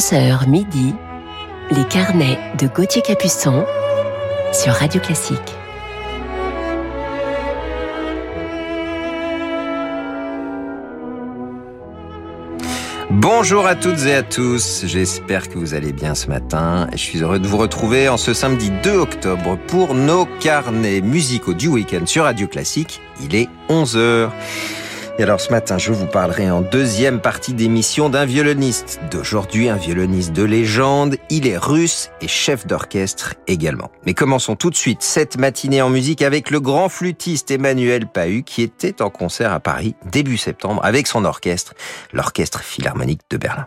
11h midi, les carnets de Gauthier Capuçon sur Radio Classique. Bonjour à toutes et à tous, j'espère que vous allez bien ce matin. Je suis heureux de vous retrouver en ce samedi 2 octobre pour nos carnets musicaux du week-end sur Radio Classique. Il est 11h. Et alors ce matin, je vous parlerai en deuxième partie d'émission d'un violoniste d'aujourd'hui, un violoniste de légende. Il est russe et chef d'orchestre également. Mais commençons tout de suite cette matinée en musique avec le grand flûtiste Emmanuel Pahu qui était en concert à Paris début septembre avec son orchestre, l'Orchestre Philharmonique de Berlin.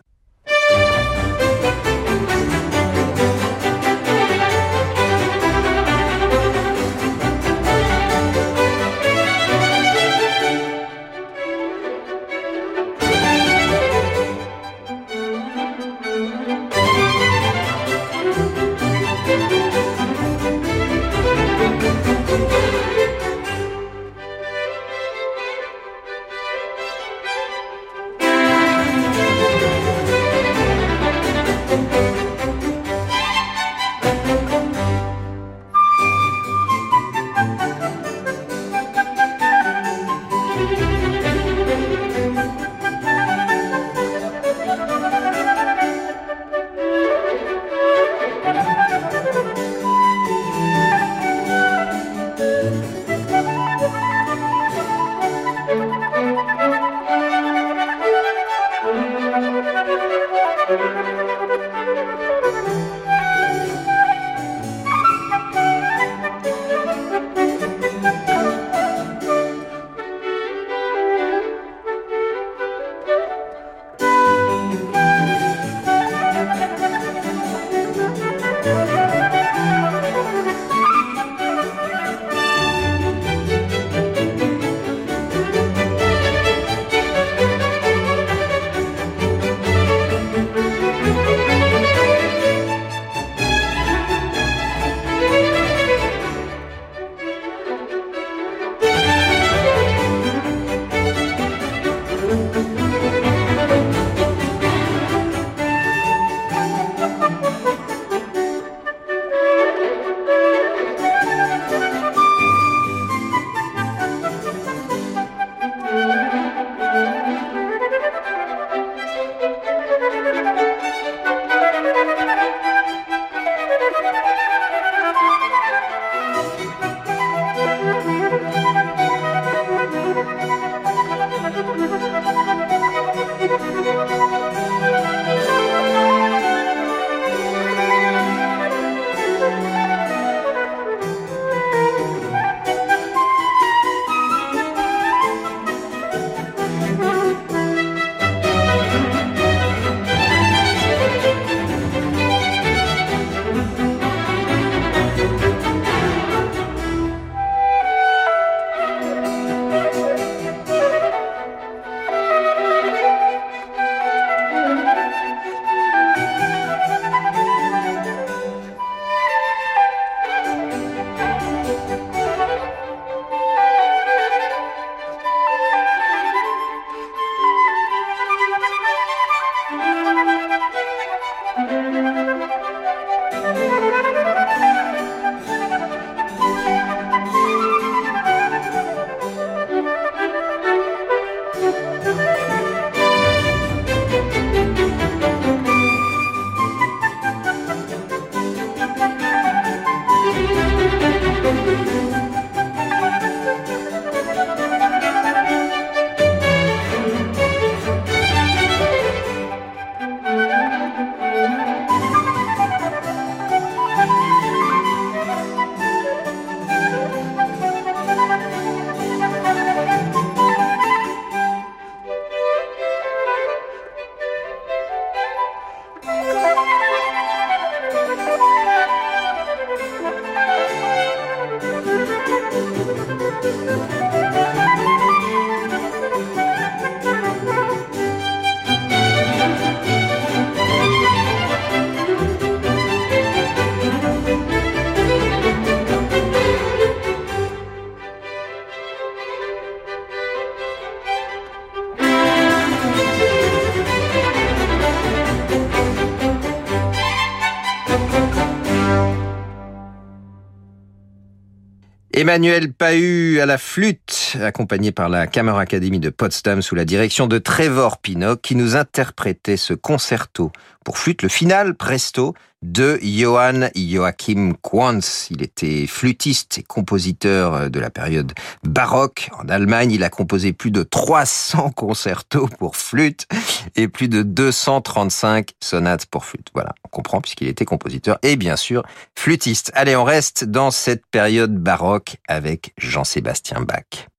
Emmanuel Pahu à la flûte, accompagné par la Academy de Potsdam sous la direction de Trevor Pinnock, qui nous interprétait ce concerto pour flûte, le final presto de Johann Joachim Quantz. Il était flûtiste et compositeur de la période baroque. En Allemagne, il a composé plus de 300 concertos pour flûte et plus de 235 sonates pour flûte. Voilà, on comprend puisqu'il était compositeur et bien sûr flûtiste. Allez, on reste dans cette période baroque avec Jean-Sébastien Bach.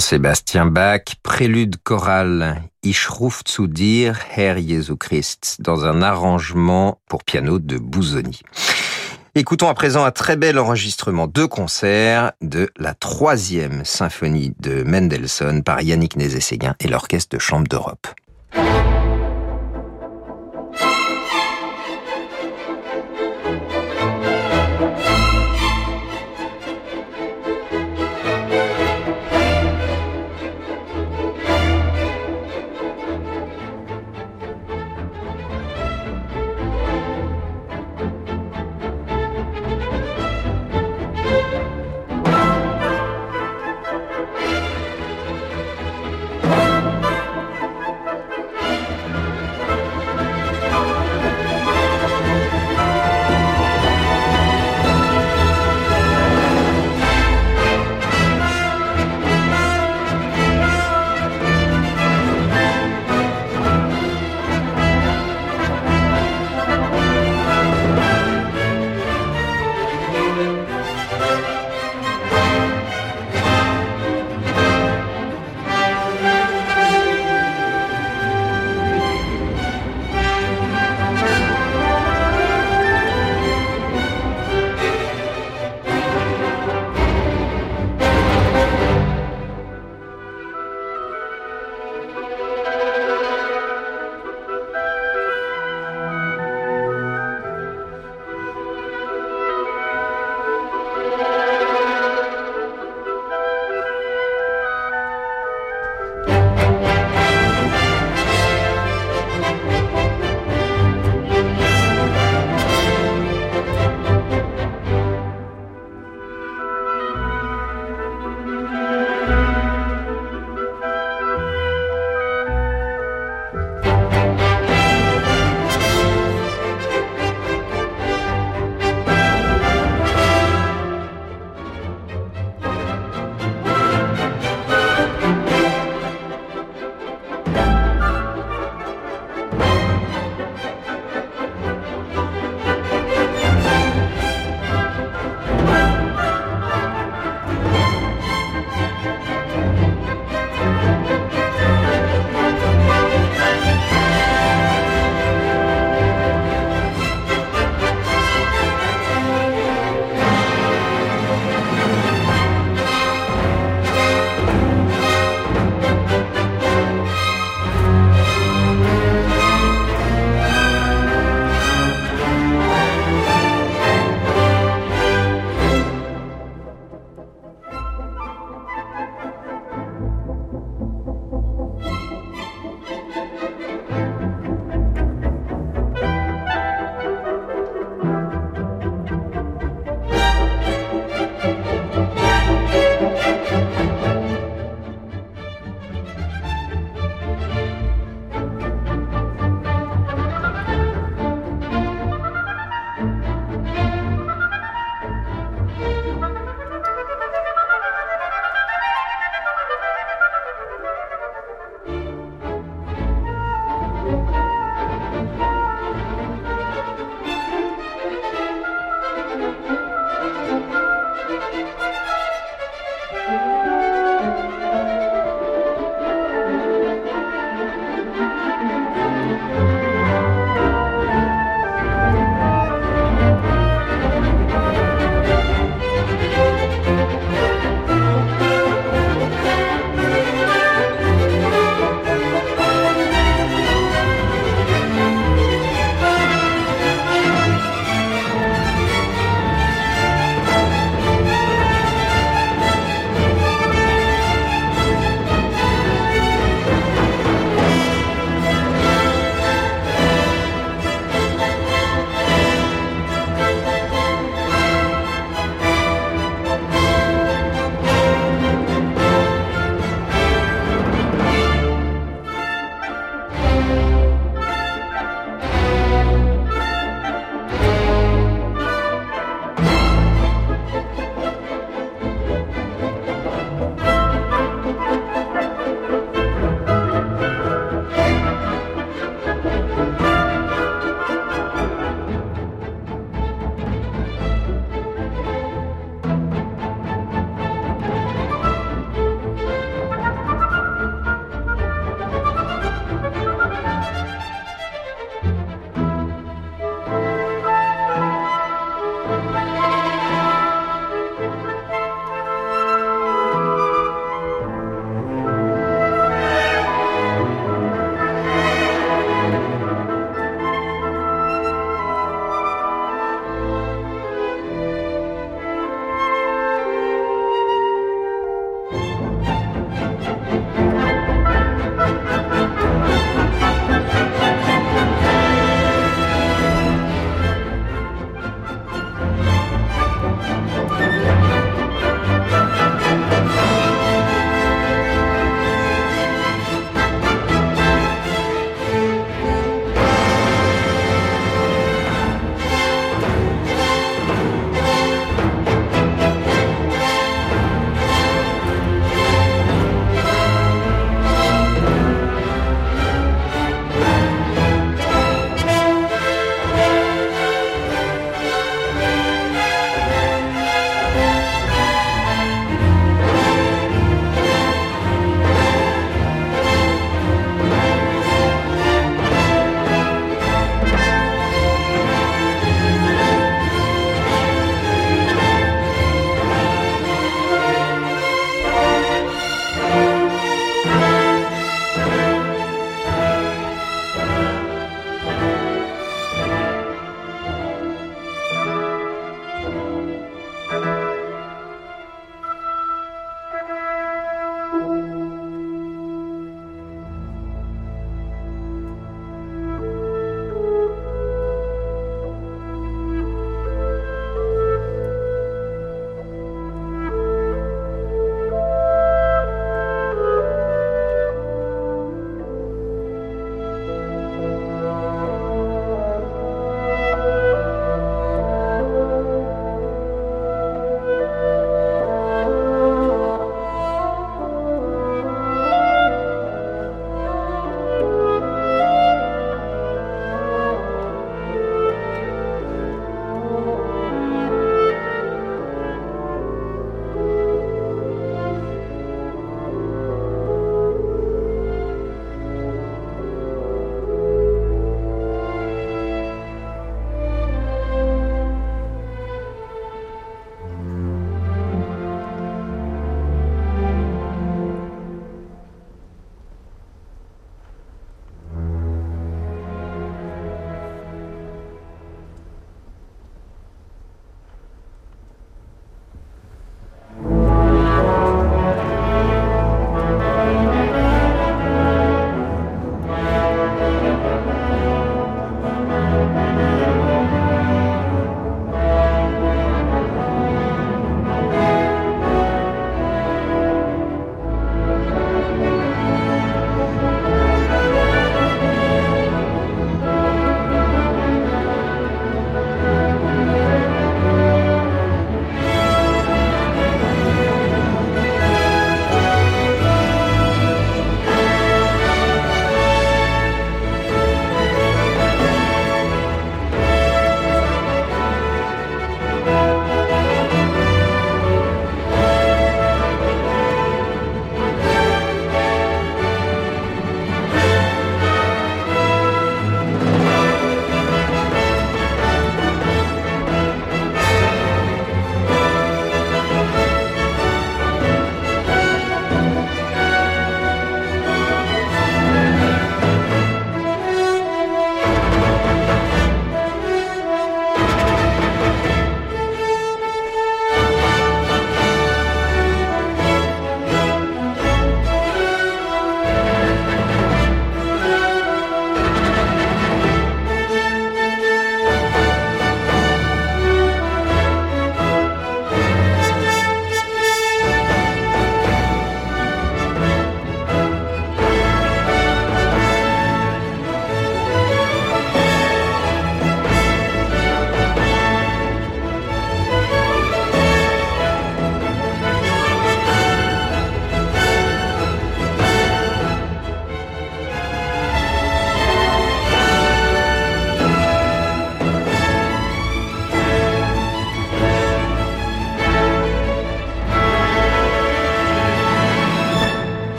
Jean-Sébastien Bach, prélude choral Ich ruf zu dir, Herr Jesu Christ, dans un arrangement pour piano de Bouzoni. Écoutons à présent un très bel enregistrement de concert de la troisième symphonie de Mendelssohn par Yannick Nézet-Séguin et l'Orchestre de Chambre d'Europe.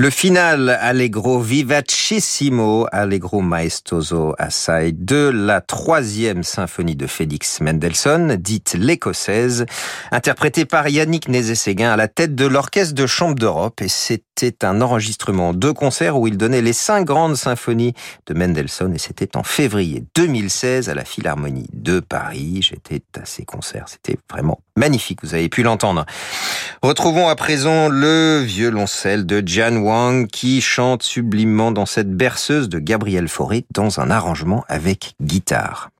Le final Allegro vivacissimo, Allegro maestoso assai de la troisième symphonie de Félix Mendelssohn, dite l'écossaise, interprétée par Yannick Nézet-Séguin à la tête de l'Orchestre de Chambre d'Europe. Et c'était un enregistrement de concert où il donnait les cinq grandes symphonies de Mendelssohn et c'était en février 2016 à la Philharmonie de Paris. J'étais à ces concerts. C'était vraiment magnifique. Vous avez pu l'entendre. Retrouvons à présent le violoncelle de Jan Wang qui chante sublimement dans cette berceuse de Gabriel Fauré dans un arrangement avec guitare.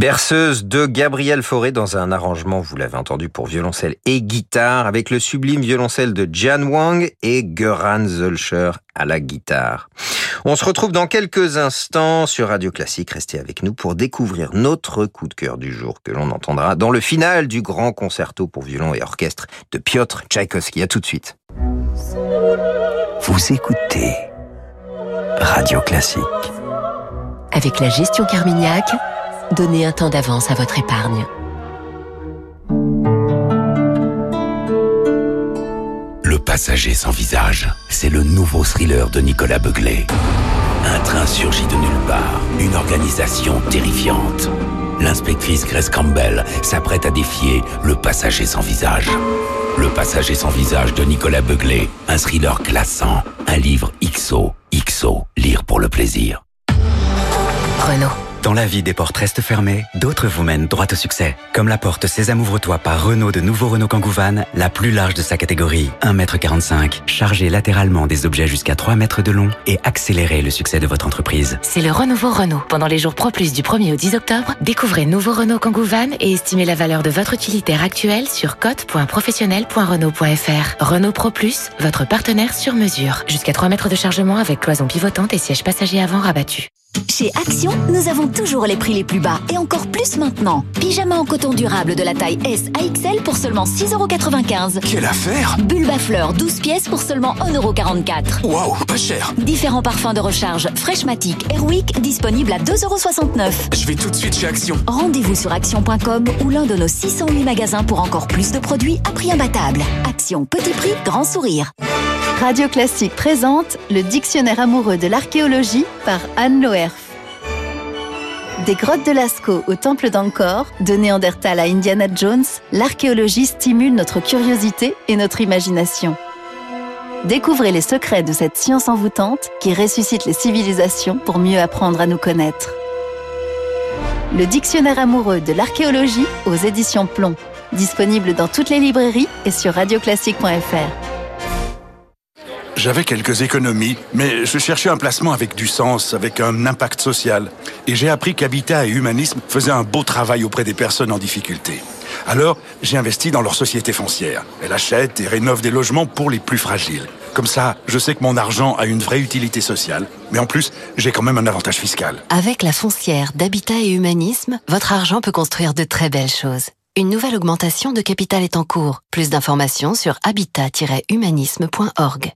Berceuse de Gabriel Fauré dans un arrangement, vous l'avez entendu, pour violoncelle et guitare, avec le sublime violoncelle de Jan Wang et Göran Zölscher à la guitare. On se retrouve dans quelques instants sur Radio Classique. Restez avec nous pour découvrir notre coup de cœur du jour que l'on entendra dans le final du grand concerto pour violon et orchestre de Piotr Tchaïkovski. À tout de suite. Vous écoutez Radio Classique. Avec la gestion Carmignac, donnez un temps d'avance à votre épargne. Le passager sans visage, c'est le nouveau thriller de Nicolas Beuglé. Un train surgit de nulle part, une organisation terrifiante. L'inspectrice Grace Campbell s'apprête à défier le passager sans visage. Le passager sans visage de Nicolas Beuglé, un thriller glaçant, un livre XO, XO, lire pour le plaisir. Renault. Dans la vie, des portes restent fermées, d'autres vous mènent droit au succès. Comme la porte Sésame ouvre-toi par Renault de nouveau Renault Kangoo Van, la plus large de sa catégorie, 1m45. Chargez latéralement des objets jusqu'à 3 mètres de long et accélérez le succès de votre entreprise. C'est le renouveau Renault. Pendant les jours Pro Plus du 1er au 10 octobre, découvrez nouveau Renault Kangoo Van et estimez la valeur de votre utilitaire actuel sur cote.professionnel.renault.fr. Renault Pro Plus, votre partenaire sur mesure. Jusqu'à 3 mètres de chargement avec cloison pivotante et siège passager avant rabattu. Chez Action, nous avons toujours les prix les plus bas et encore plus maintenant. Pyjama en coton durable de la taille S à XL pour seulement 6,95€. Quelle affaire Bulbe à fleurs 12 pièces pour seulement 1,44€. Waouh, pas cher Différents parfums de recharge Freshmatic Airwick disponibles à 2,69€. Je vais tout de suite chez Action. Rendez-vous sur action.com ou l'un de nos 608 magasins pour encore plus de produits à prix imbattable. Action, petit prix, grand sourire. Radio Classique présente le dictionnaire amoureux de l'archéologie par Anne Loerf. Des grottes de Lascaux au temple d'Angkor, de Néandertal à Indiana Jones, l'archéologie stimule notre curiosité et notre imagination. Découvrez les secrets de cette science envoûtante qui ressuscite les civilisations pour mieux apprendre à nous connaître. Le dictionnaire amoureux de l'archéologie aux éditions Plomb, disponible dans toutes les librairies et sur radioclassique.fr. J'avais quelques économies, mais je cherchais un placement avec du sens, avec un impact social. Et j'ai appris qu'Habitat et Humanisme faisaient un beau travail auprès des personnes en difficulté. Alors, j'ai investi dans leur société foncière. Elle achète et rénove des logements pour les plus fragiles. Comme ça, je sais que mon argent a une vraie utilité sociale, mais en plus, j'ai quand même un avantage fiscal. Avec la foncière d'Habitat et Humanisme, votre argent peut construire de très belles choses. Une nouvelle augmentation de capital est en cours. Plus d'informations sur habitat-humanisme.org.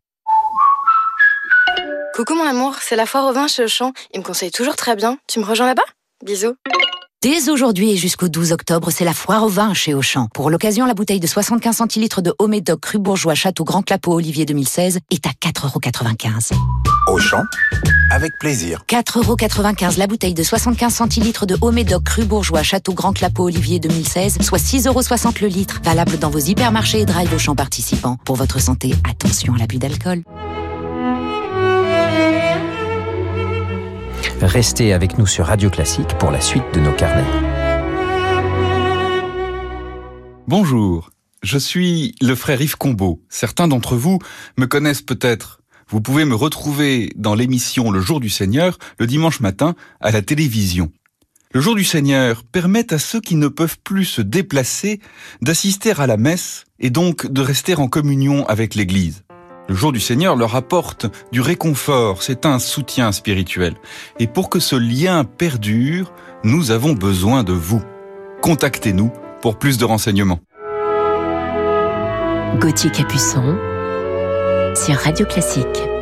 Coucou mon amour, c'est la foire au vin chez Auchan. Il me conseille toujours très bien. Tu me rejoins là-bas? Bisous. Dès aujourd'hui et jusqu'au 12 octobre, c'est la foire au vin chez Auchan. Pour l'occasion, la bouteille de 75 centilitres de Haut Médoc Cru Bourgeois Château Grand Clapeau Olivier 2016 est à 4,95€. Auchan, avec plaisir. 4,95€ la bouteille de 75 centilitres de Haut Médoc Cru Bourgeois Château Grand Clapeau Olivier 2016, soit 6,60€ le litre. Valable dans vos hypermarchés et drive Auchan participants. Pour votre santé, attention à l'abus d'alcool. Restez avec nous sur Radio Classique pour la suite de nos carnets. Bonjour, je suis le frère Yves Combeau. Certains d'entre vous me connaissent peut-être. Vous pouvez me retrouver dans l'émission Le Jour du Seigneur le dimanche matin à la télévision. Le Jour du Seigneur permet à ceux qui ne peuvent plus se déplacer d'assister à la messe et donc de rester en communion avec l'Église. Le jour du Seigneur leur apporte du réconfort, c'est un soutien spirituel. Et pour que ce lien perdure, nous avons besoin de vous. Contactez-nous pour plus de renseignements. Gauthier Capuçon sur Radio Classique.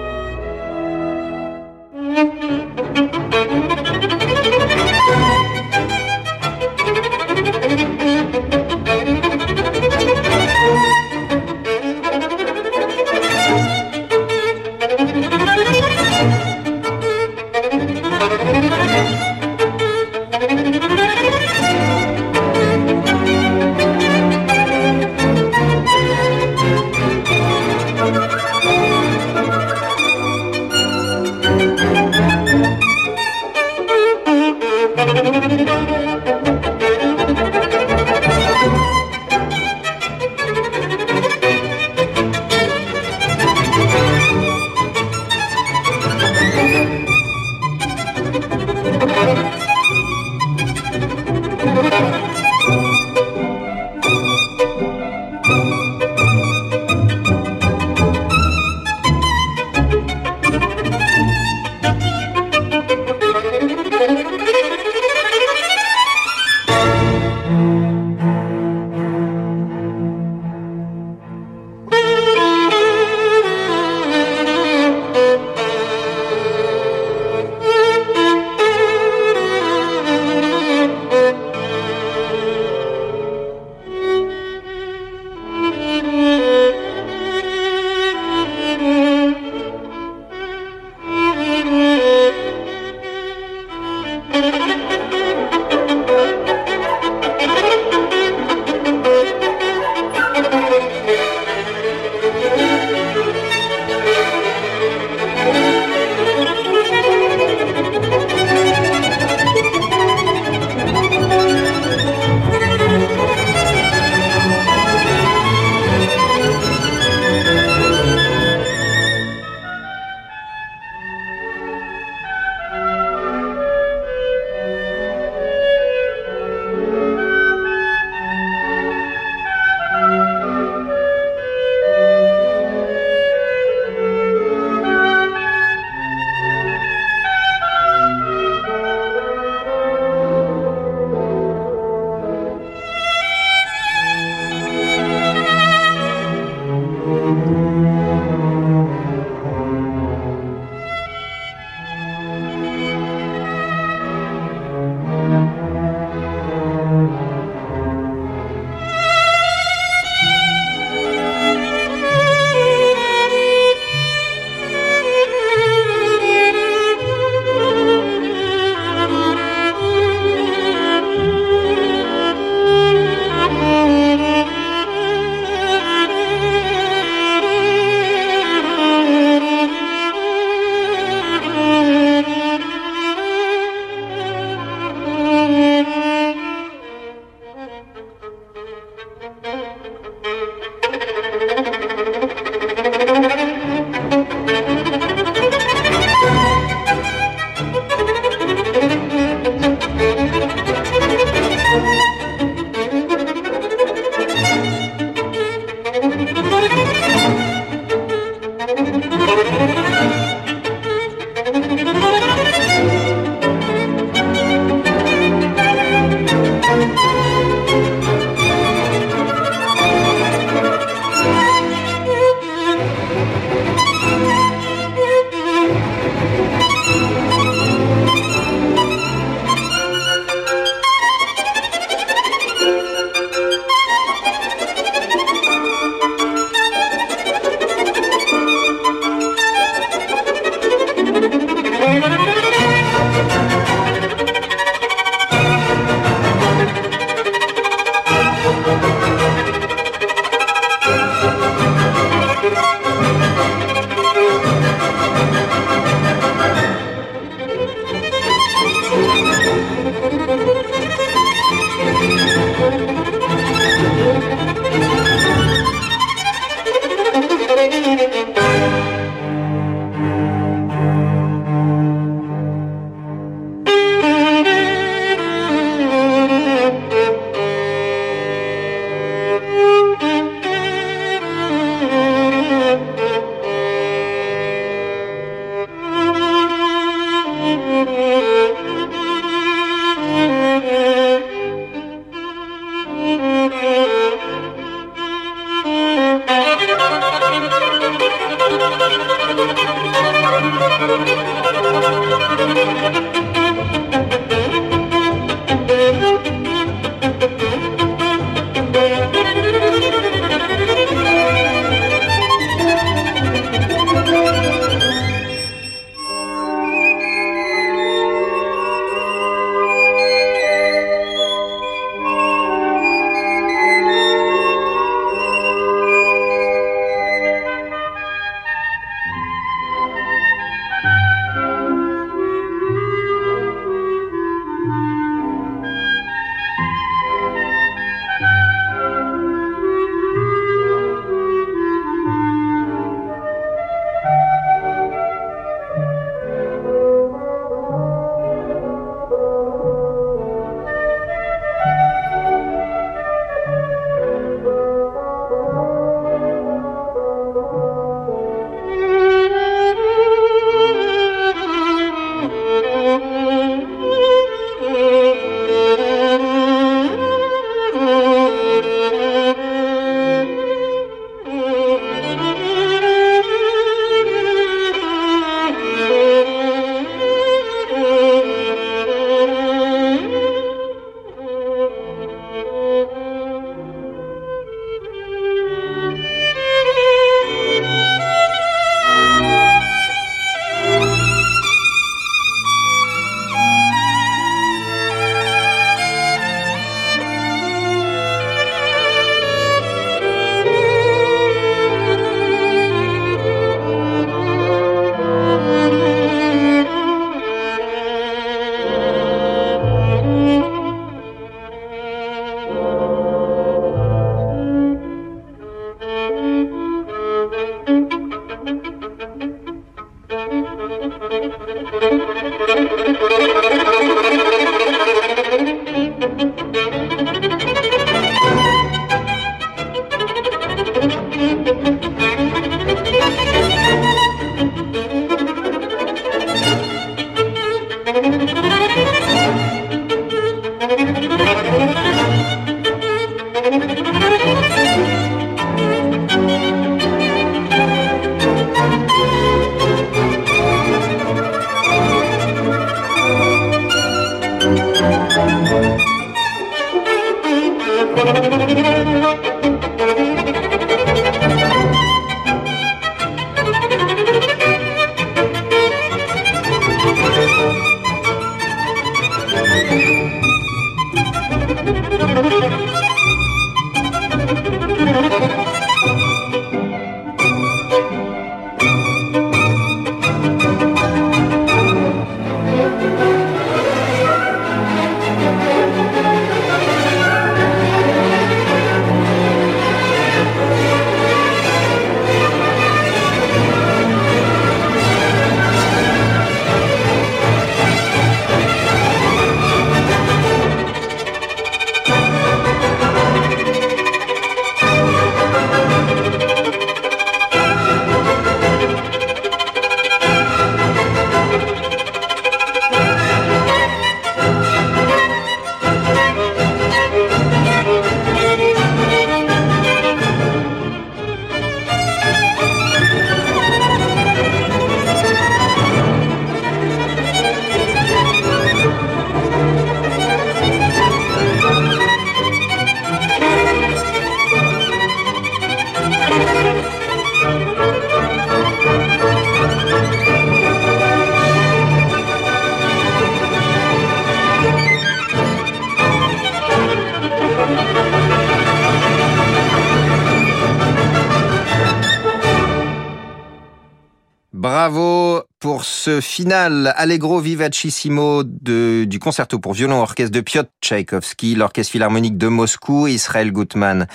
Ce final. Allegro vivacissimo de, du concerto pour violon orchestre de Piotr Tchaïkovski, l'orchestre philharmonique de Moscou, Israël Gutmann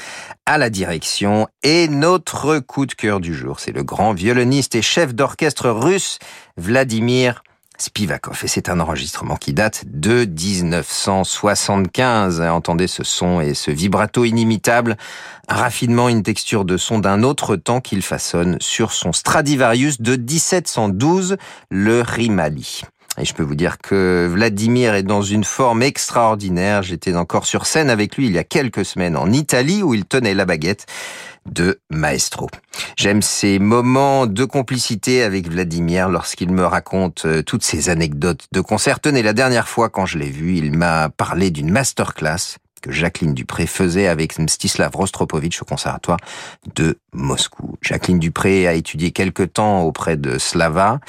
à la direction. Et notre coup de cœur du jour, c'est le grand violoniste et chef d'orchestre russe Vladimir Spivakov. Et c'est un enregistrement qui date de 1975. Entendez ce son et ce vibrato inimitable. Un raffinement, une texture de son d'un autre temps qu'il façonne sur son Stradivarius de 1712, le Rimali. Et je peux vous dire que Vladimir est dans une forme extraordinaire. J'étais encore sur scène avec lui il y a quelques semaines en Italie où il tenait la baguette de Maestro. J'aime ces moments de complicité avec Vladimir lorsqu'il me raconte euh, toutes ces anecdotes de concert. Tenez, la dernière fois quand je l'ai vu, il m'a parlé d'une masterclass que Jacqueline Dupré faisait avec Mstislav Rostropovitch au conservatoire de Moscou. Jacqueline Dupré a étudié quelque temps auprès de Slava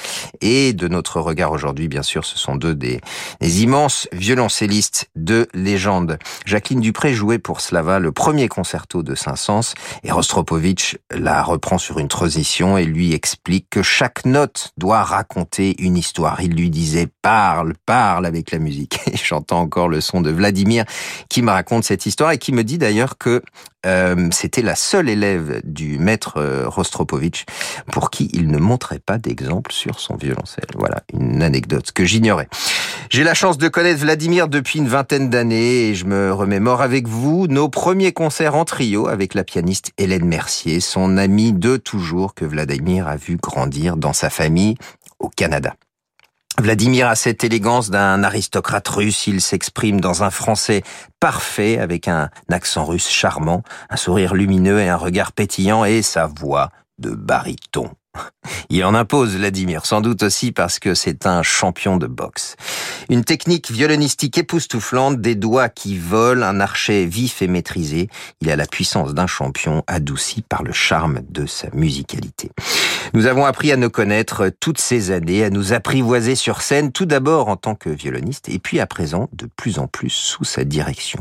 et de notre regard aujourd'hui, bien sûr, ce sont deux des, immenses violoncellistes de légende. Jacqueline Dupré jouait pour Slava le premier concerto de Saint-Saëns et Rostropovitch la reprend sur une transition et lui explique que chaque note doit raconter une histoire. Il lui disait parle, parle avec la musique. Et j'entends encore le son de Vladimir qui m'a raconte cette histoire et qui me dit d'ailleurs que euh, c'était la seule élève du maître euh, Rostropovitch pour qui il ne montrait pas d'exemple sur son violoncelle. Voilà, une anecdote que j'ignorais. J'ai la chance de connaître Vladimir depuis une vingtaine d'années et je me remémore avec vous nos premiers concerts en trio avec la pianiste Hélène Mercier, son amie de toujours que Vladimir a vu grandir dans sa famille au Canada. Vladimir a cette élégance d'un aristocrate russe. Il s'exprime dans un français parfait avec un accent russe charmant, un sourire lumineux et un regard pétillant et sa voix de baryton. Il en impose, Vladimir, sans doute aussi parce que c'est un champion de boxe. Une technique violonistique époustouflante, des doigts qui volent, un archet vif et maîtrisé. Il a la puissance d'un champion adouci par le charme de sa musicalité. Nous avons appris à nous connaître toutes ces années, à nous apprivoiser sur scène, tout d'abord en tant que violoniste, et puis à présent de plus en plus sous sa direction.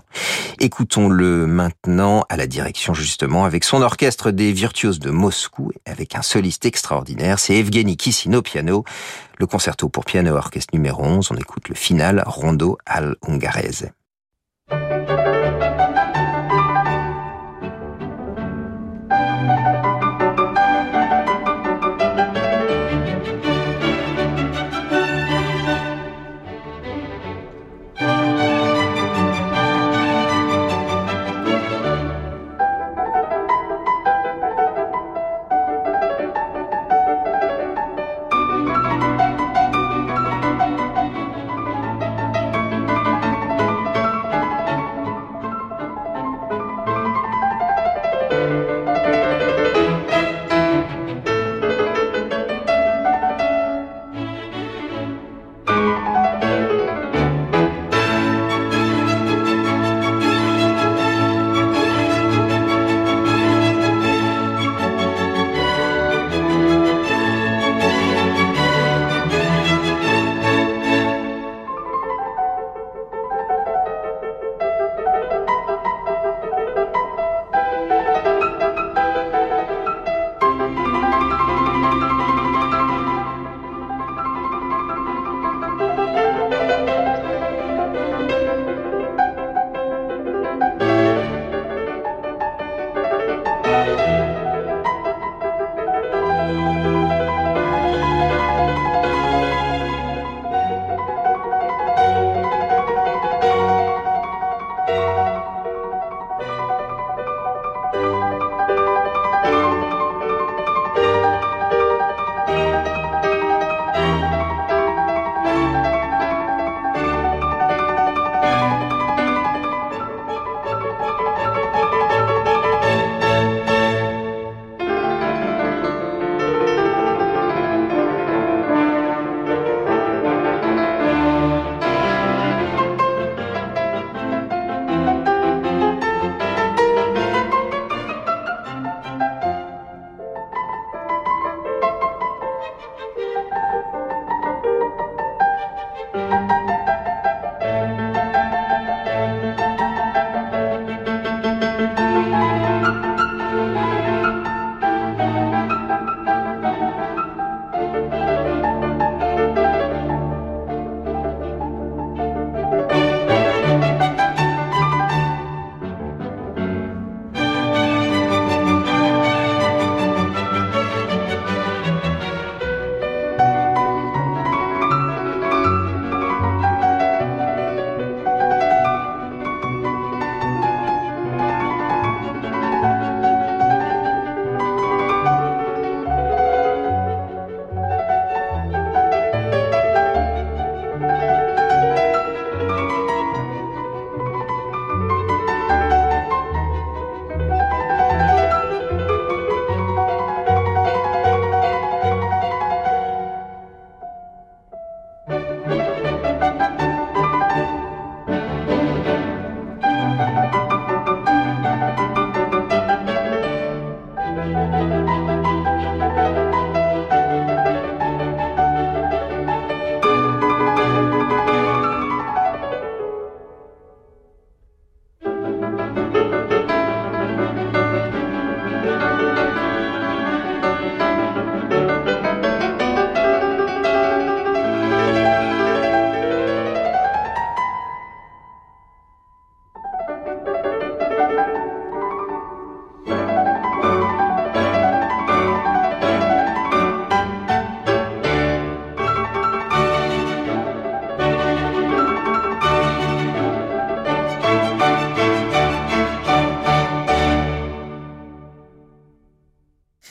Écoutons-le maintenant à la direction justement avec son orchestre des virtuoses de Moscou, avec un soliste extraordinaire, c'est Evgeny Kissino piano, le concerto pour piano orchestre numéro 11, on écoute le final Rondo al Ungarese.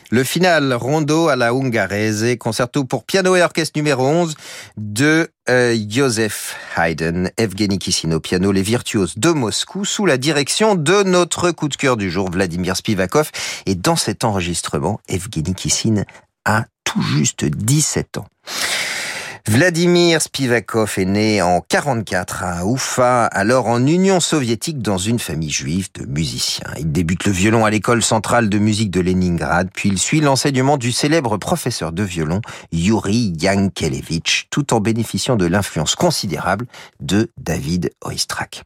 Le final, Rondo à la Ungarese, concerto pour piano et orchestre numéro 11 de euh, Joseph Haydn, Evgeny Kissin au piano, les virtuoses de Moscou, sous la direction de notre coup de cœur du jour, Vladimir Spivakov. Et dans cet enregistrement, Evgeny Kissin a tout juste 17 ans. Vladimir Spivakov est né en 44 à Oufa, alors en Union soviétique dans une famille juive de musiciens. Il débute le violon à l'école centrale de musique de Leningrad, puis il suit l'enseignement du célèbre professeur de violon Yuri Yankelevich, tout en bénéficiant de l'influence considérable de David Oistrakh.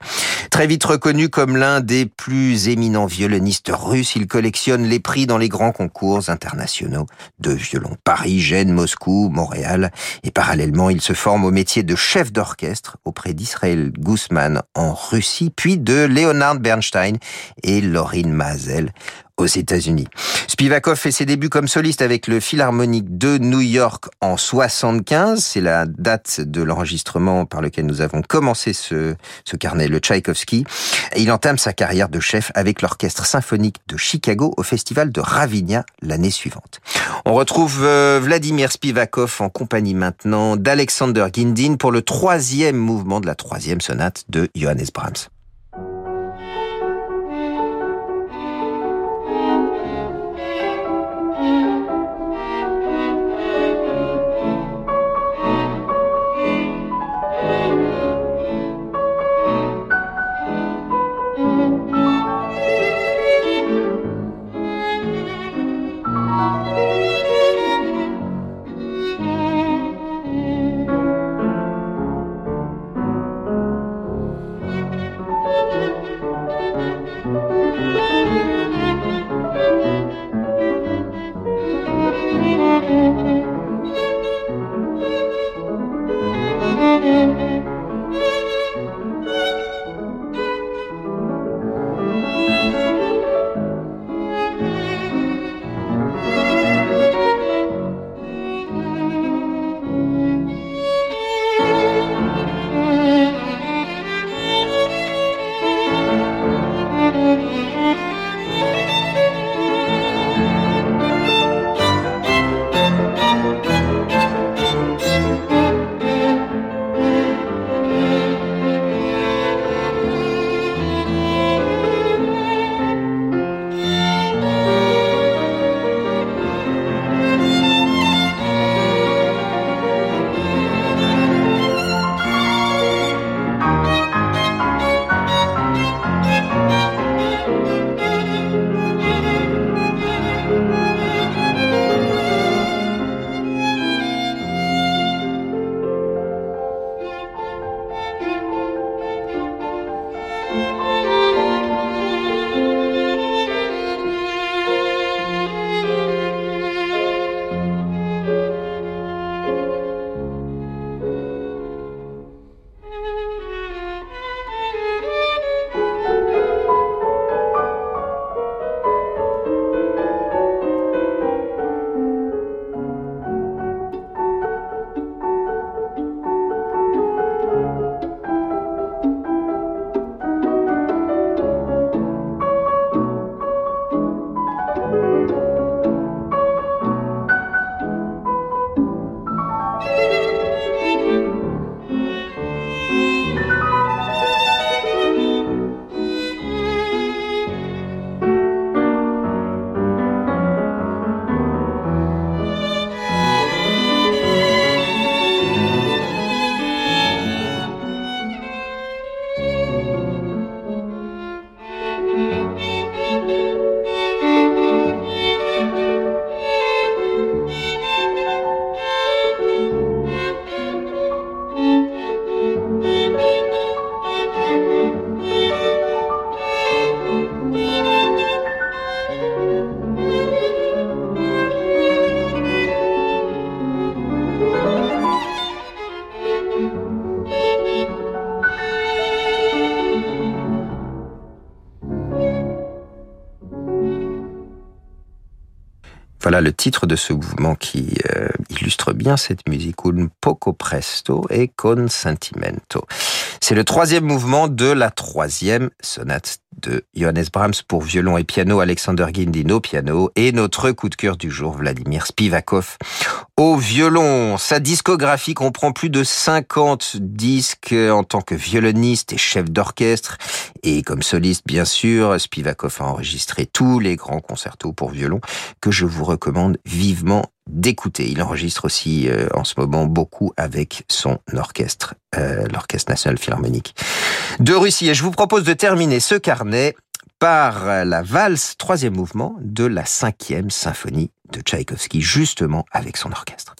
Très vite reconnu comme l'un des plus éminents violonistes russes, il collectionne les prix dans les grands concours internationaux de violon. Paris, Gênes, Moscou, Montréal et parallèlement il se forme au métier de chef d'orchestre auprès d'Israël Guzman en Russie, puis de Leonard Bernstein et Laurine Mazel aux États-Unis. Spivakov fait ses débuts comme soliste avec le Philharmonique de New York en 75. C'est la date de l'enregistrement par lequel nous avons commencé ce, ce carnet, le Tchaïkovski. Il entame sa carrière de chef avec l'Orchestre symphonique de Chicago au Festival de Ravinia l'année suivante. On retrouve euh, Vladimir Spivakov en compagnie maintenant d'Alexander Gindin pour le troisième mouvement de la troisième sonate de Johannes Brahms. Voilà le titre de ce mouvement qui euh, illustre bien cette musique. Un poco presto e con sentimento. C'est le troisième mouvement de la troisième sonate de Johannes Brahms pour violon et piano, Alexander Gindin au piano et notre coup de cœur du jour, Vladimir Spivakov au violon. Sa discographie comprend plus de 50 disques en tant que violoniste et chef d'orchestre et comme soliste bien sûr. Spivakov a enregistré tous les grands concertos pour violon que je vous recommande vivement d'écouter. Il enregistre aussi euh, en ce moment beaucoup avec son orchestre, euh, l'Orchestre National Philharmonique de Russie. Et je vous propose de terminer ce carnet par la valse troisième mouvement de la cinquième symphonie de Tchaïkovski, justement avec son orchestre.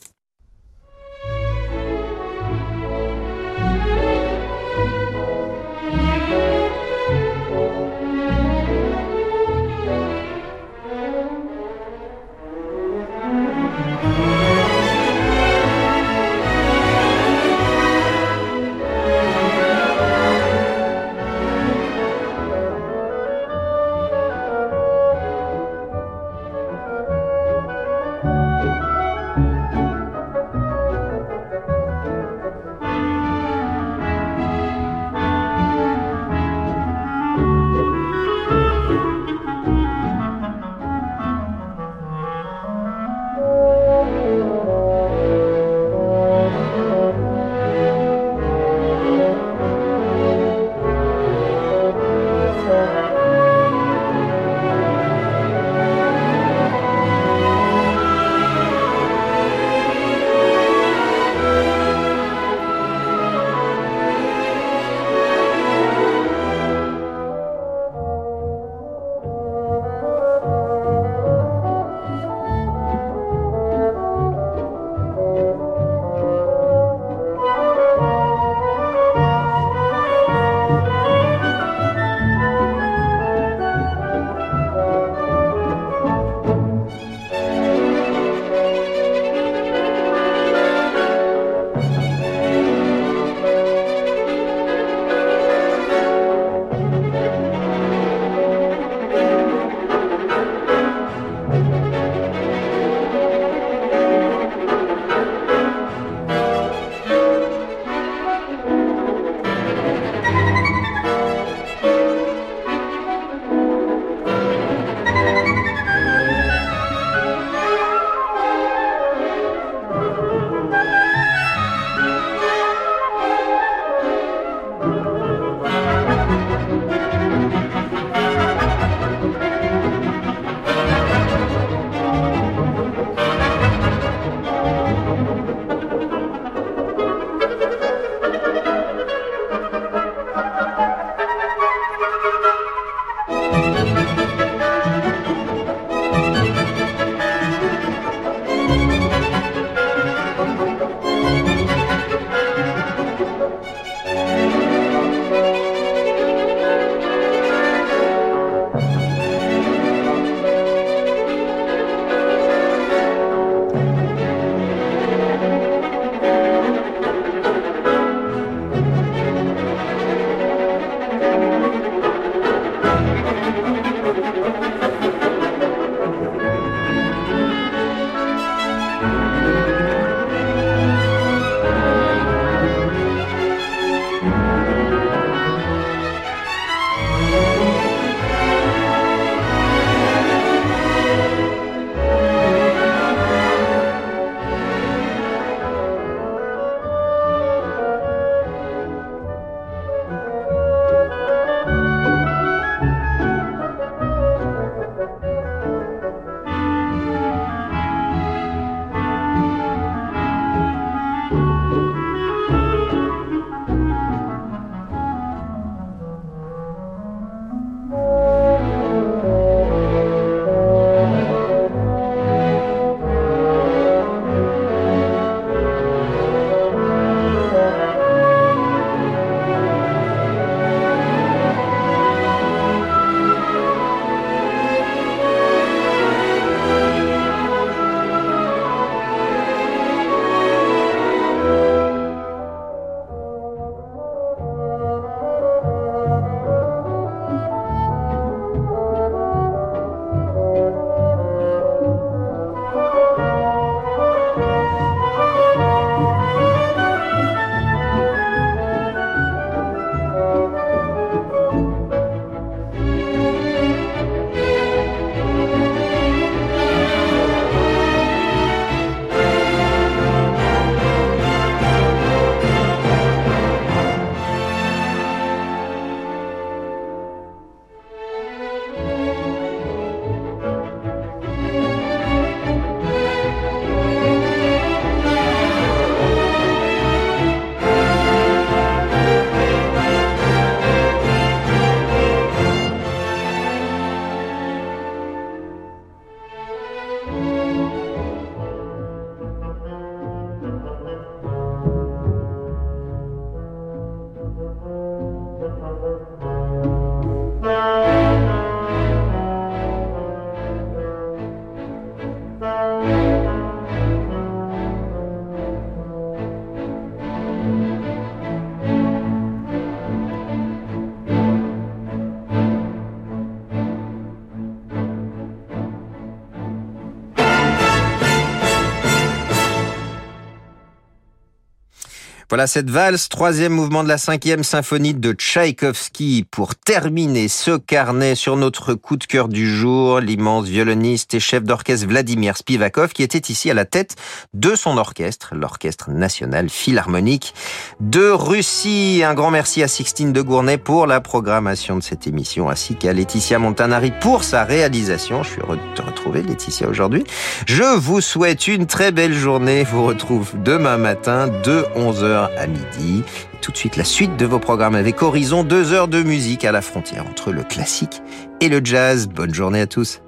Voilà cette valse, troisième mouvement de la cinquième symphonie de Tchaïkovski pour terminer ce carnet sur notre coup de cœur du jour, l'immense violoniste et chef d'orchestre Vladimir Spivakov qui était ici à la tête de son orchestre, l'Orchestre National Philharmonique de Russie. Un grand merci à Sixtine de Gournay pour la programmation de cette émission ainsi qu'à Laetitia Montanari pour sa réalisation. Je suis heureux de te retrouver Laetitia aujourd'hui. Je vous souhaite une très belle journée. Je vous retrouve demain matin de 11h à midi. tout de suite, la suite de vos programmes avec Horizon, deux heures de musique à la frontière entre le classique et le jazz. Bonne journée à tous.